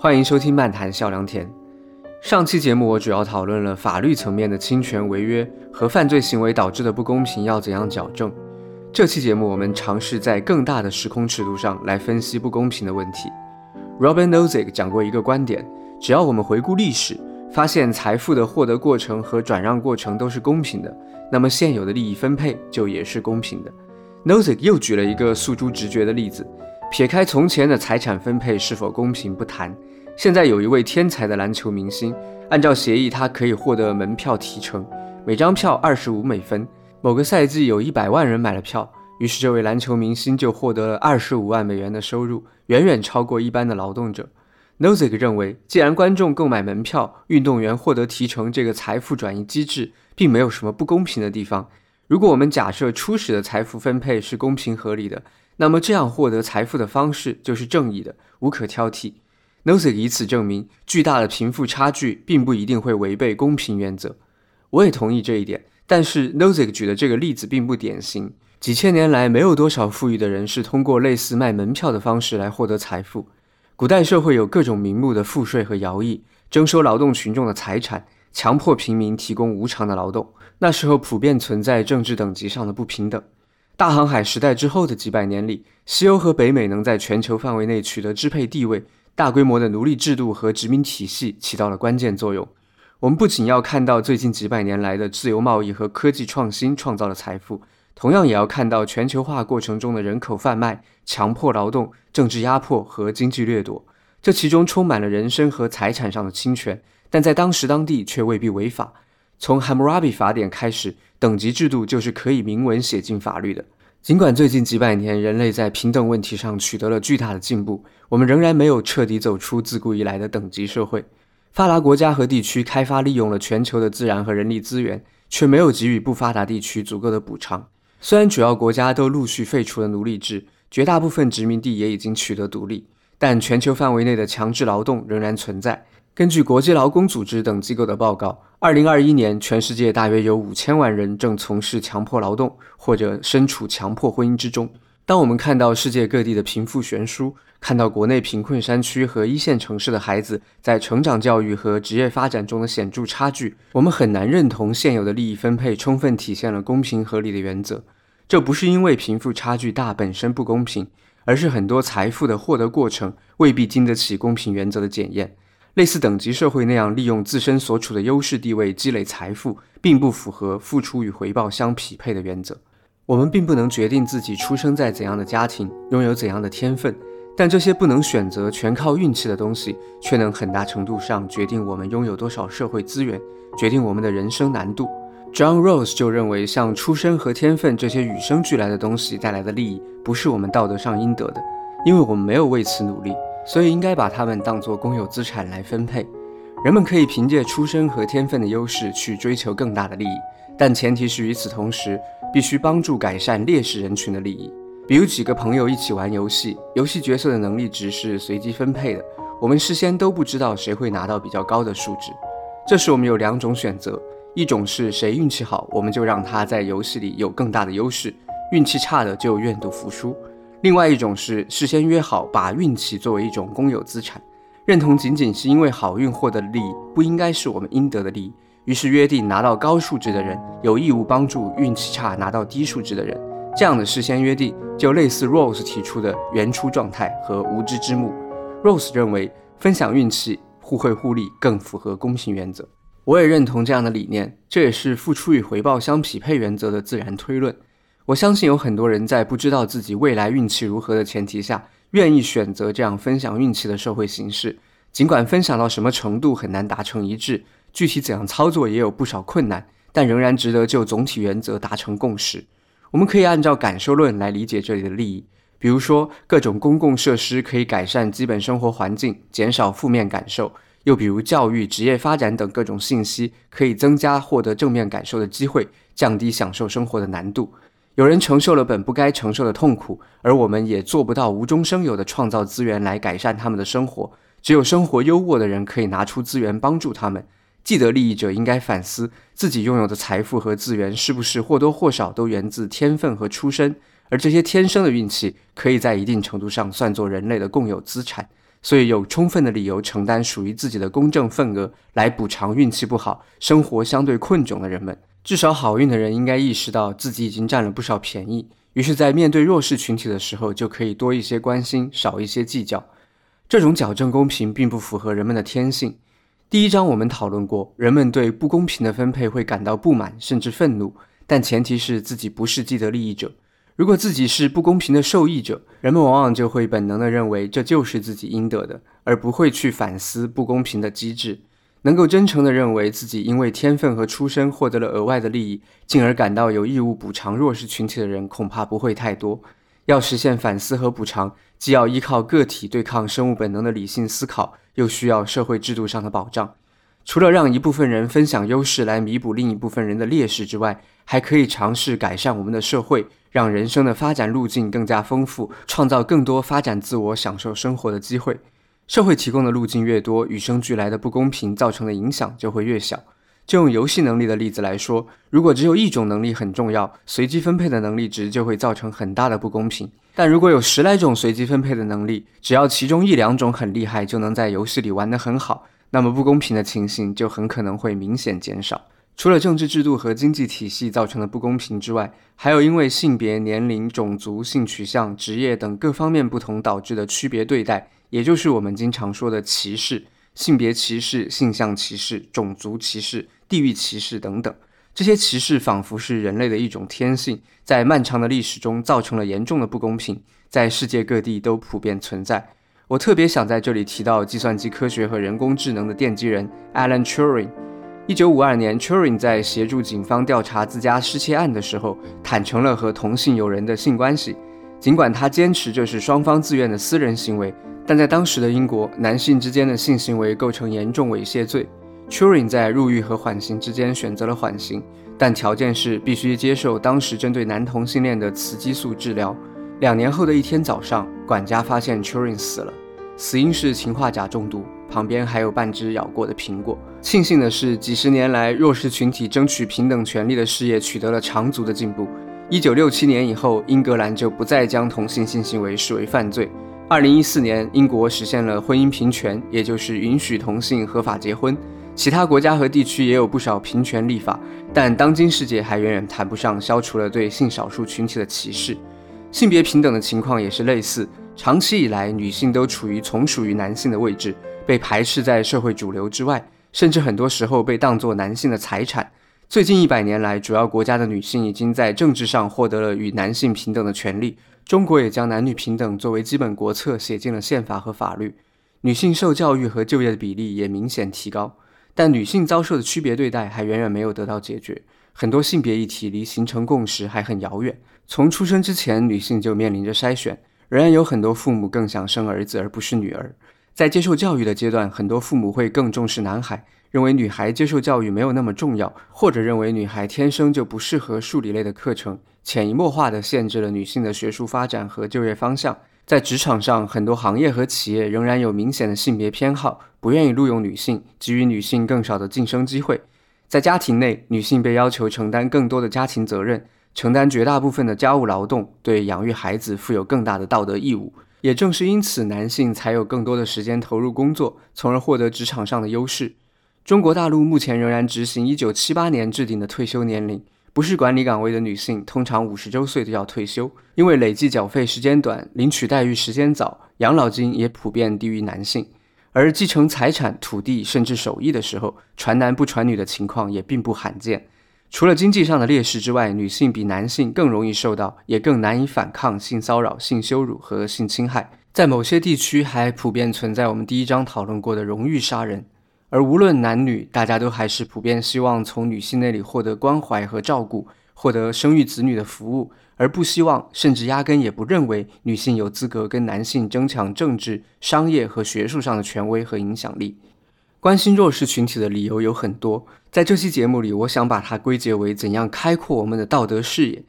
欢迎收听漫谈笑良田。上期节目我主要讨论了法律层面的侵权违约和犯罪行为导致的不公平要怎样矫正。这期节目我们尝试在更大的时空尺度上来分析不公平的问题。Robin Nozick 讲过一个观点：只要我们回顾历史，发现财富的获得过程和转让过程都是公平的，那么现有的利益分配就也是公平的。Nozick 又举了一个诉诸直觉的例子。撇开从前的财产分配是否公平不谈，现在有一位天才的篮球明星，按照协议，他可以获得门票提成，每张票二十五美分。某个赛季有一百万人买了票，于是这位篮球明星就获得了二十五万美元的收入，远远超过一般的劳动者。Nozick 认为，既然观众购买门票，运动员获得提成这个财富转移机制并没有什么不公平的地方。如果我们假设初始的财富分配是公平合理的。那么，这样获得财富的方式就是正义的，无可挑剔。Nozick 以此证明，巨大的贫富差距并不一定会违背公平原则。我也同意这一点，但是 Nozick 举的这个例子并不典型。几千年来，没有多少富裕的人是通过类似卖门票的方式来获得财富。古代社会有各种名目的赋税和徭役，征收劳动群众的财产，强迫平民提供无偿的劳动。那时候普遍存在政治等级上的不平等。大航海时代之后的几百年里，西欧和北美能在全球范围内取得支配地位，大规模的奴隶制度和殖民体系起到了关键作用。我们不仅要看到最近几百年来的自由贸易和科技创新创造了财富，同样也要看到全球化过程中的人口贩卖、强迫劳动、政治压迫和经济掠夺。这其中充满了人身和财产上的侵权，但在当时当地却未必违法。从 Hammurabi 法典开始。等级制度就是可以明文写进法律的。尽管最近几百年人类在平等问题上取得了巨大的进步，我们仍然没有彻底走出自古以来的等级社会。发达国家和地区开发利用了全球的自然和人力资源，却没有给予不发达地区足够的补偿。虽然主要国家都陆续废除了奴隶制，绝大部分殖民地也已经取得独立，但全球范围内的强制劳动仍然存在。根据国际劳工组织等机构的报告，二零二一年全世界大约有五千万人正从事强迫劳动或者身处强迫婚姻之中。当我们看到世界各地的贫富悬殊，看到国内贫困山区和一线城市的孩子在成长、教育和职业发展中的显著差距，我们很难认同现有的利益分配充分体现了公平合理的原则。这不是因为贫富差距大本身不公平，而是很多财富的获得过程未必经得起公平原则的检验。类似等级社会那样利用自身所处的优势地位积累财富，并不符合付出与回报相匹配的原则。我们并不能决定自己出生在怎样的家庭，拥有怎样的天分，但这些不能选择、全靠运气的东西，却能很大程度上决定我们拥有多少社会资源，决定我们的人生难度。John Rose 就认为，像出生和天分这些与生俱来的东西带来的利益，不是我们道德上应得的，因为我们没有为此努力。所以应该把它们当作公有资产来分配。人们可以凭借出身和天分的优势去追求更大的利益，但前提是与此同时必须帮助改善劣势人群的利益。比如几个朋友一起玩游戏，游戏角色的能力值是随机分配的，我们事先都不知道谁会拿到比较高的数值。这时我们有两种选择：一种是谁运气好，我们就让他在游戏里有更大的优势；运气差的就愿赌服输。另外一种是事先约好，把运气作为一种公有资产，认同仅仅是因为好运获得的利益不应该是我们应得的利益，于是约定拿到高数值的人有义务帮助运气差拿到低数值的人。这样的事先约定就类似 Rose 提出的原初状态和无知之幕。Rose 认为分享运气、互惠互利更符合公平原则。我也认同这样的理念，这也是付出与回报相匹配原则的自然推论。我相信有很多人在不知道自己未来运气如何的前提下，愿意选择这样分享运气的社会形式。尽管分享到什么程度很难达成一致，具体怎样操作也有不少困难，但仍然值得就总体原则达成共识。我们可以按照感受论来理解这里的利益，比如说各种公共设施可以改善基本生活环境，减少负面感受；又比如教育、职业发展等各种信息可以增加获得正面感受的机会，降低享受生活的难度。有人承受了本不该承受的痛苦，而我们也做不到无中生有的创造资源来改善他们的生活。只有生活优渥的人可以拿出资源帮助他们。既得利益者应该反思自己拥有的财富和资源是不是或多或少都源自天分和出身，而这些天生的运气可以在一定程度上算作人类的共有资产。所以有充分的理由承担属于自己的公正份额，来补偿运气不好、生活相对困窘的人们。至少好运的人应该意识到自己已经占了不少便宜，于是，在面对弱势群体的时候，就可以多一些关心，少一些计较。这种矫正公平并不符合人们的天性。第一章我们讨论过，人们对不公平的分配会感到不满甚至愤怒，但前提是自己不是既得利益者。如果自己是不公平的受益者，人们往往就会本能地认为这就是自己应得的，而不会去反思不公平的机制。能够真诚地认为自己因为天分和出身获得了额外的利益，进而感到有义务补偿弱势群体的人，恐怕不会太多。要实现反思和补偿，既要依靠个体对抗生物本能的理性思考，又需要社会制度上的保障。除了让一部分人分享优势来弥补另一部分人的劣势之外，还可以尝试改善我们的社会，让人生的发展路径更加丰富，创造更多发展自我、享受生活的机会。社会提供的路径越多，与生俱来的不公平造成的影响就会越小。就用游戏能力的例子来说，如果只有一种能力很重要，随机分配的能力值就会造成很大的不公平。但如果有十来种随机分配的能力，只要其中一两种很厉害，就能在游戏里玩得很好。那么不公平的情形就很可能会明显减少。除了政治制度和经济体系造成的不公平之外，还有因为性别、年龄、种族、性取向、职业等各方面不同导致的区别对待，也就是我们经常说的歧视、性别歧视、性向歧视、种族歧视、地域歧视等等。这些歧视仿佛是人类的一种天性，在漫长的历史中造成了严重的不公平，在世界各地都普遍存在。我特别想在这里提到计算机科学和人工智能的奠基人 Alan Turing。一九五二年，Turing 在协助警方调查自家失窃案的时候，坦诚了和同性友人的性关系。尽管他坚持这是双方自愿的私人行为，但在当时的英国，男性之间的性行为构成严重猥亵罪。Turing 在入狱和缓刑之间选择了缓刑，但条件是必须接受当时针对男同性恋的雌激素治疗。两年后的一天早上，管家发现 Turing 死了，死因是氰化钾中毒，旁边还有半只咬过的苹果。庆幸的是，几十年来弱势群体争取平等权利的事业取得了长足的进步。一九六七年以后，英格兰就不再将同性性行为视为犯罪。二零一四年，英国实现了婚姻平权，也就是允许同性合法结婚。其他国家和地区也有不少平权立法，但当今世界还远远谈不上消除了对性少数群体的歧视。性别平等的情况也是类似。长期以来，女性都处于从属于男性的位置，被排斥在社会主流之外，甚至很多时候被当作男性的财产。最近一百年来，主要国家的女性已经在政治上获得了与男性平等的权利。中国也将男女平等作为基本国策写进了宪法和法律。女性受教育和就业的比例也明显提高，但女性遭受的区别对待还远远没有得到解决。很多性别议题离形成共识还很遥远。从出生之前，女性就面临着筛选，仍然有很多父母更想生儿子而不是女儿。在接受教育的阶段，很多父母会更重视男孩，认为女孩接受教育没有那么重要，或者认为女孩天生就不适合数理类的课程，潜移默化地限制了女性的学术发展和就业方向。在职场上，很多行业和企业仍然有明显的性别偏好，不愿意录用女性，给予女性更少的晋升机会。在家庭内，女性被要求承担更多的家庭责任。承担绝大部分的家务劳动，对养育孩子负有更大的道德义务。也正是因此，男性才有更多的时间投入工作，从而获得职场上的优势。中国大陆目前仍然执行1978年制定的退休年龄，不是管理岗位的女性通常五十周岁就要退休，因为累计缴费时间短，领取待遇时间早，养老金也普遍低于男性。而继承财产、土地甚至手艺的时候，传男不传女的情况也并不罕见。除了经济上的劣势之外，女性比男性更容易受到，也更难以反抗性骚扰、性羞辱和性侵害。在某些地区，还普遍存在我们第一章讨论过的荣誉杀人。而无论男女，大家都还是普遍希望从女性那里获得关怀和照顾，获得生育子女的服务，而不希望，甚至压根也不认为女性有资格跟男性争抢政治、商业和学术上的权威和影响力。关心弱势群体的理由有很多，在这期节目里，我想把它归结为怎样开阔我们的道德视野。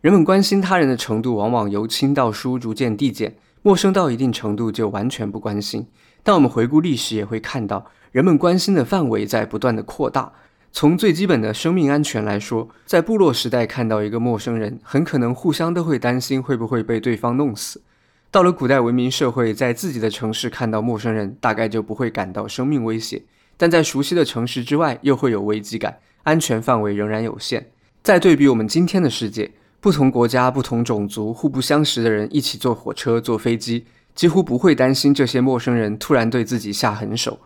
人们关心他人的程度往往由轻到疏逐渐递减，陌生到一定程度就完全不关心。但我们回顾历史也会看到，人们关心的范围在不断的扩大。从最基本的生命安全来说，在部落时代看到一个陌生人，很可能互相都会担心会不会被对方弄死。到了古代文明社会，在自己的城市看到陌生人，大概就不会感到生命威胁；但在熟悉的城市之外，又会有危机感，安全范围仍然有限。再对比我们今天的世界，不同国家、不同种族、互不相识的人一起坐火车、坐飞机，几乎不会担心这些陌生人突然对自己下狠手。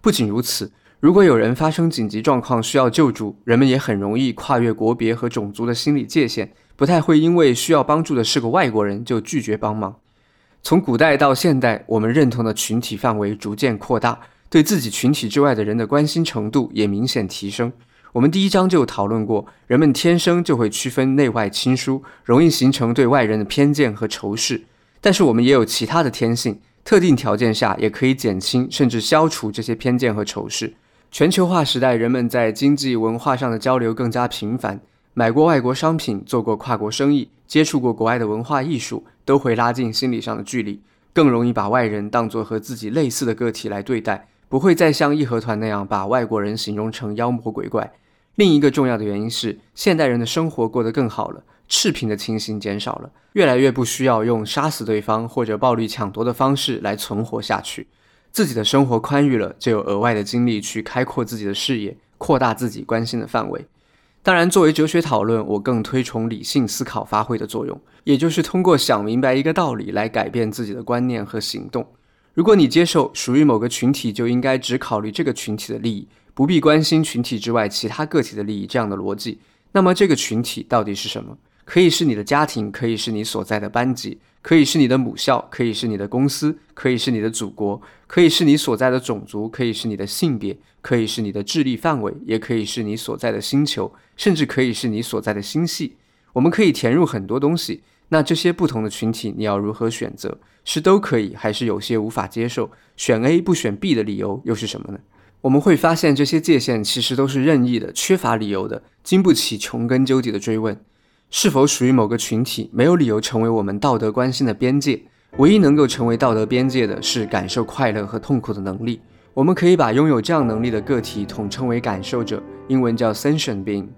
不仅如此，如果有人发生紧急状况需要救助，人们也很容易跨越国别和种族的心理界限，不太会因为需要帮助的是个外国人就拒绝帮忙。从古代到现代，我们认同的群体范围逐渐扩大，对自己群体之外的人的关心程度也明显提升。我们第一章就讨论过，人们天生就会区分内外亲疏，容易形成对外人的偏见和仇视。但是我们也有其他的天性，特定条件下也可以减轻甚至消除这些偏见和仇视。全球化时代，人们在经济文化上的交流更加频繁，买过外国商品，做过跨国生意，接触过国外的文化艺术。都会拉近心理上的距离，更容易把外人当作和自己类似的个体来对待，不会再像义和团那样把外国人形容成妖魔鬼怪。另一个重要的原因是，现代人的生活过得更好了，赤贫的情形减少了，越来越不需要用杀死对方或者暴力抢夺的方式来存活下去，自己的生活宽裕了，就有额外的精力去开阔自己的视野，扩大自己关心的范围。当然，作为哲学讨论，我更推崇理性思考发挥的作用，也就是通过想明白一个道理来改变自己的观念和行动。如果你接受属于某个群体就应该只考虑这个群体的利益，不必关心群体之外其他个体的利益这样的逻辑，那么这个群体到底是什么？可以是你的家庭，可以是你所在的班级。可以是你的母校，可以是你的公司，可以是你的祖国，可以是你所在的种族，可以是你的性别，可以是你的智力范围，也可以是你所在的星球，甚至可以是你所在的星系。我们可以填入很多东西。那这些不同的群体，你要如何选择？是都可以，还是有些无法接受？选 A 不选 B 的理由又是什么呢？我们会发现，这些界限其实都是任意的，缺乏理由的，经不起穷根究底的追问。是否属于某个群体，没有理由成为我们道德关心的边界。唯一能够成为道德边界的是感受快乐和痛苦的能力。我们可以把拥有这样能力的个体统称为感受者，英文叫 sentient being。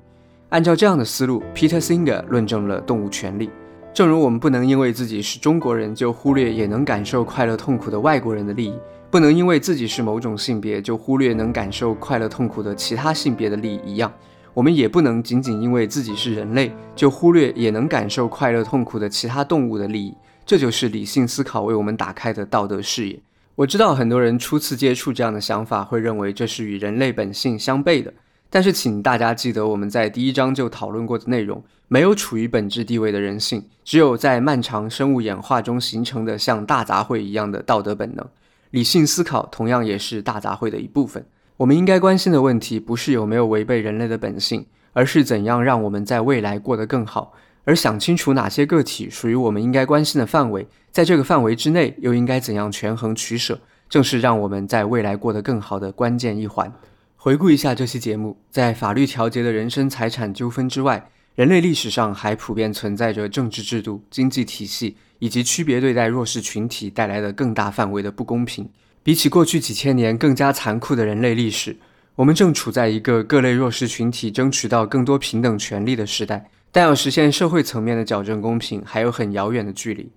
按照这样的思路，Peter Singer 论证了动物权利。正如我们不能因为自己是中国人就忽略也能感受快乐痛苦的外国人的利益，不能因为自己是某种性别就忽略能感受快乐痛苦的其他性别的利益一样。我们也不能仅仅因为自己是人类，就忽略也能感受快乐痛苦的其他动物的利益。这就是理性思考为我们打开的道德视野。我知道很多人初次接触这样的想法，会认为这是与人类本性相悖的。但是，请大家记得我们在第一章就讨论过的内容：没有处于本质地位的人性，只有在漫长生物演化中形成的像大杂烩一样的道德本能。理性思考同样也是大杂烩的一部分。我们应该关心的问题不是有没有违背人类的本性，而是怎样让我们在未来过得更好。而想清楚哪些个体属于我们应该关心的范围，在这个范围之内又应该怎样权衡取舍，正是让我们在未来过得更好的关键一环。回顾一下这期节目，在法律调节的人身财产纠纷之外，人类历史上还普遍存在着政治制度、经济体系以及区别对待弱势群体带来的更大范围的不公平。比起过去几千年更加残酷的人类历史，我们正处在一个各类弱势群体争取到更多平等权利的时代。但要实现社会层面的矫正公平，还有很遥远的距离。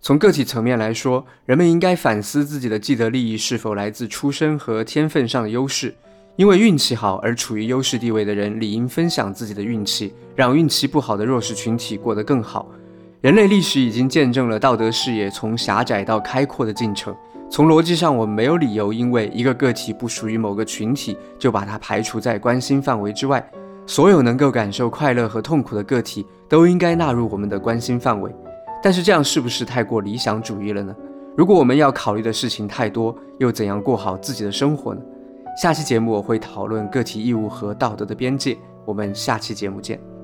从个体层面来说，人们应该反思自己的既得利益是否来自出身和天分上的优势。因为运气好而处于优势地位的人，理应分享自己的运气，让运气不好的弱势群体过得更好。人类历史已经见证了道德视野从狭窄到开阔的进程。从逻辑上，我们没有理由因为一个个体不属于某个群体，就把它排除在关心范围之外。所有能够感受快乐和痛苦的个体都应该纳入我们的关心范围。但是这样是不是太过理想主义了呢？如果我们要考虑的事情太多，又怎样过好自己的生活呢？下期节目我会讨论个体义务和道德的边界。我们下期节目见。